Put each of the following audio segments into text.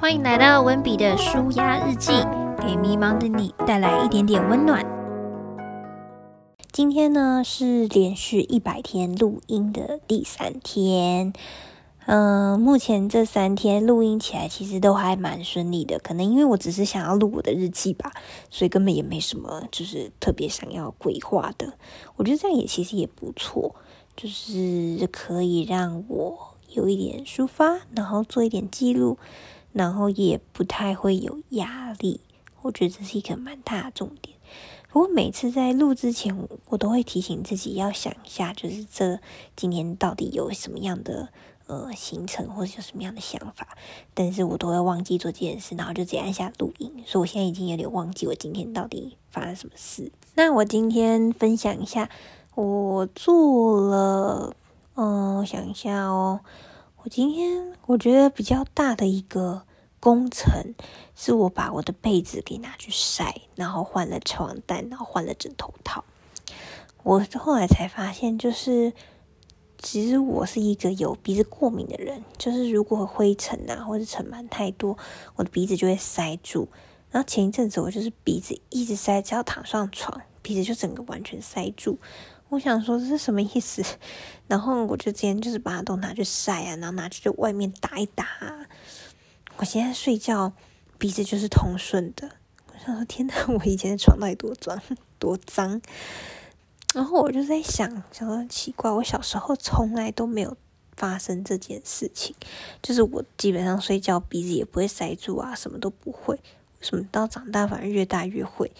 欢迎来到温比的舒压日记，给迷茫的你带来一点点温暖。今天呢是连续一百天录音的第三天，嗯，目前这三天录音起来其实都还蛮顺利的，可能因为我只是想要录我的日记吧，所以根本也没什么就是特别想要规划的。我觉得这样也其实也不错，就是可以让我有一点抒发，然后做一点记录。然后也不太会有压力，我觉得这是一个蛮大的重点。不过每次在录之前，我都会提醒自己要想一下，就是这今天到底有什么样的呃行程，或者有什么样的想法。但是我都会忘记做这件事，然后就直接按下录音。所以我现在已经有点忘记我今天到底发生什么事。那我今天分享一下，我做了，嗯，我想一下哦。我今天我觉得比较大的一个工程，是我把我的被子给拿去晒，然后换了床单，然后换了枕头套。我后来才发现，就是其实我是一个有鼻子过敏的人，就是如果灰尘啊或者尘螨太多，我的鼻子就会塞住。然后前一阵子我就是鼻子一直塞，只要躺上床，鼻子就整个完全塞住。我想说这是什么意思？然后我就今天就是把它都拿去晒啊，然后拿去就外面打一打。我现在睡觉鼻子就是通顺的。我想说天哪，我以前的床到底多脏多脏？然后我就在想，想说奇怪，我小时候从来都没有发生这件事情，就是我基本上睡觉鼻子也不会塞住啊，什么都不会。为什么到长大反而越大越会？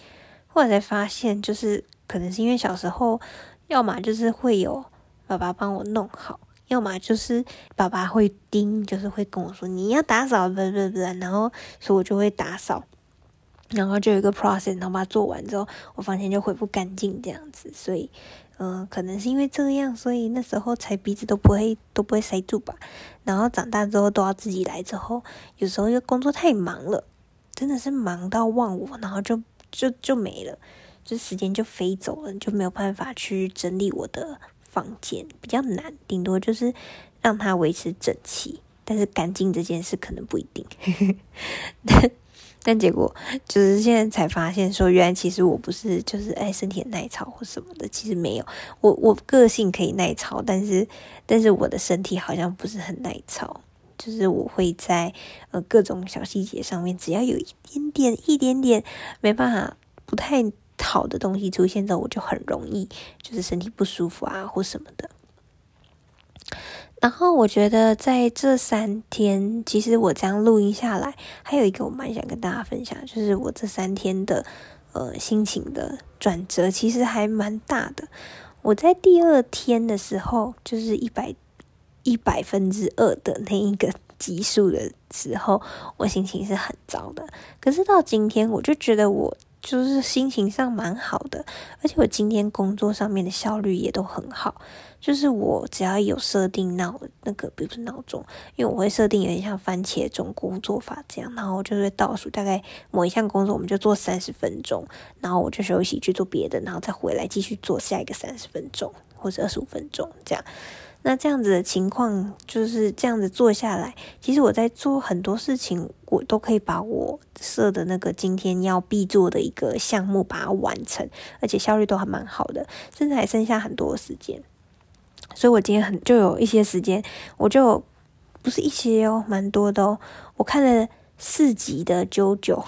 后来才发现，就是可能是因为小时候。要么就是会有爸爸帮我弄好，要么就是爸爸会盯，就是会跟我说你要打扫，不不不，然后所以我就会打扫，然后就有一个 process，然后把它做完之后，我房间就恢复干净这样子。所以，嗯，可能是因为这样，所以那时候才鼻子都不会都不会塞住吧。然后长大之后都要自己来之后，有时候又工作太忙了，真的是忙到忘我，然后就就就没了。就时间就飞走了，就没有办法去整理我的房间，比较难。顶多就是让它维持整齐，但是干净这件事可能不一定。但但结果就是现在才发现，说原来其实我不是就是哎身体耐操或什么的，其实没有。我我个性可以耐操，但是但是我的身体好像不是很耐操，就是我会在呃各种小细节上面，只要有一点点一点点没办法不太。好的东西出现之后，我就很容易就是身体不舒服啊，或什么的。然后我觉得在这三天，其实我这样录音下来，还有一个我蛮想跟大家分享，就是我这三天的呃心情的转折，其实还蛮大的。我在第二天的时候，就是一百一百分之二的那一个级数的时候，我心情是很糟的。可是到今天，我就觉得我。就是心情上蛮好的，而且我今天工作上面的效率也都很好。就是我只要有设定闹那个，比如说闹钟，因为我会设定有点像番茄钟工作法这样，然后就会倒数大概某一项工作我们就做三十分钟，然后我就休息去做别的，然后再回来继续做下一个三十分钟或者二十五分钟这样。那这样子的情况就是这样子做下来，其实我在做很多事情，我都可以把我设的那个今天要必做的一个项目把它完成，而且效率都还蛮好的，甚至还剩下很多时间。所以我今天很就有一些时间，我就不是一些哦，蛮多的哦。我看了四集的《九九》，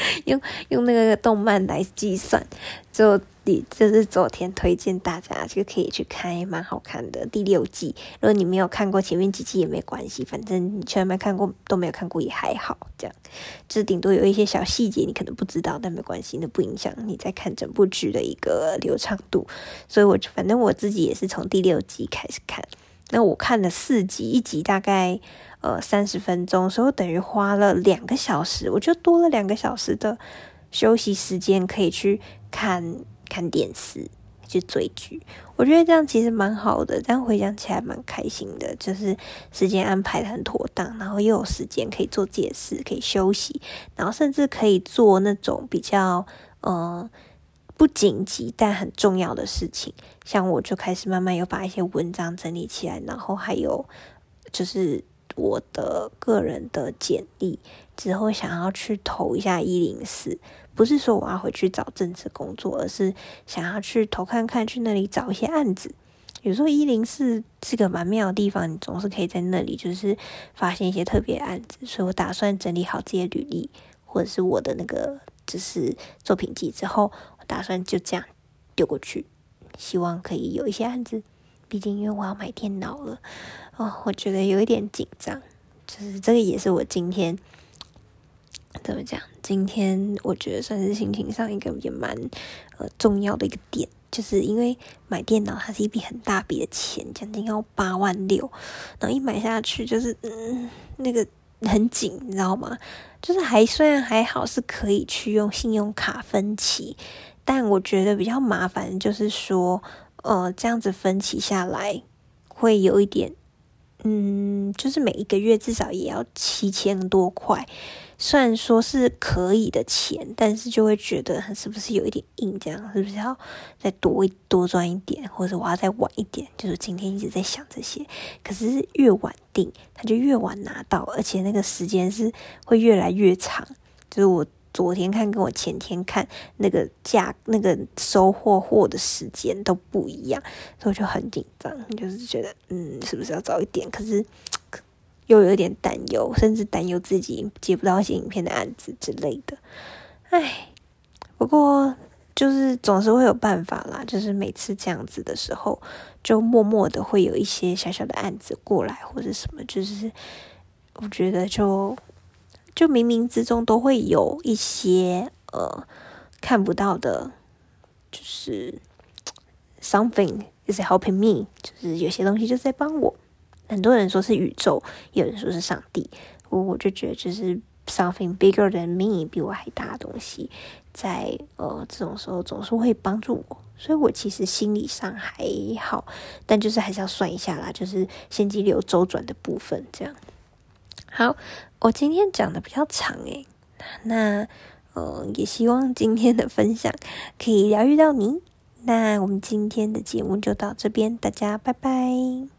用用那个动漫来计算，就你。就是昨天推荐大家就可以去看，也蛮好看的第六季。如果你没有看过前面几季也没关系，反正你全没看过都没有看过也还好。这样就是顶多有一些小细节你可能不知道，但没关系，那不影响你在看整部剧的一个流畅度。所以我反正我自己也是从第六集开始看，那我看了四集，一集大概呃三十分钟，所以我等于花了两个小时，我就多了两个小时的休息时间可以去看。看电视去追剧，我觉得这样其实蛮好的，但回想起来蛮开心的，就是时间安排的很妥当，然后又有时间可以做解释，可以休息，然后甚至可以做那种比较呃不紧急但很重要的事情，像我就开始慢慢有把一些文章整理起来，然后还有就是我的个人的简历，之后想要去投一下一零四，不是说我要回去找正职工作，而是想要去投看看，去那里找一些案子。有时候一零四是个蛮妙的地方，你总是可以在那里就是发现一些特别案子，所以我打算整理好这些履历，或者是我的那个就是作品集之后，打算就这样丢过去，希望可以有一些案子。毕竟因为我要买电脑了，哦，我觉得有一点紧张，就是这个也是我今天怎么讲？今天我觉得算是心情上一个也蛮呃重要的一个点。就是因为买电脑，它是一笔很大笔的钱，将近要八万六，然后一买下去就是嗯，那个很紧，你知道吗？就是还虽然还好是可以去用信用卡分期，但我觉得比较麻烦，就是说呃这样子分期下来会有一点，嗯，就是每一个月至少也要七千多块。虽然说是可以的钱，但是就会觉得是不是有一点硬？这样是不是要再多一多赚一点，或者我要再晚一点？就是今天一直在想这些，可是越晚定，他就越晚拿到，而且那个时间是会越来越长。就是我昨天看跟我前天看那个价，那个收货货的时间都不一样，所以我就很紧张，就是觉得嗯，是不是要早一点？可是。又有点担忧，甚至担忧自己接不到一些影片的案子之类的。唉，不过就是总是会有办法啦。就是每次这样子的时候，就默默的会有一些小小的案子过来，或者什么。就是我觉得，就就冥冥之中都会有一些呃看不到的，就是 something is helping me，就是有些东西就在帮我。很多人说是宇宙，有人说是上帝，我我就觉得就是 something bigger than me，比我还大的东西，在呃这种时候总是会帮助我，所以我其实心理上还好，但就是还是要算一下啦，就是现金流周转的部分这样。好，我今天讲的比较长诶，那呃也希望今天的分享可以疗愈到你。那我们今天的节目就到这边，大家拜拜。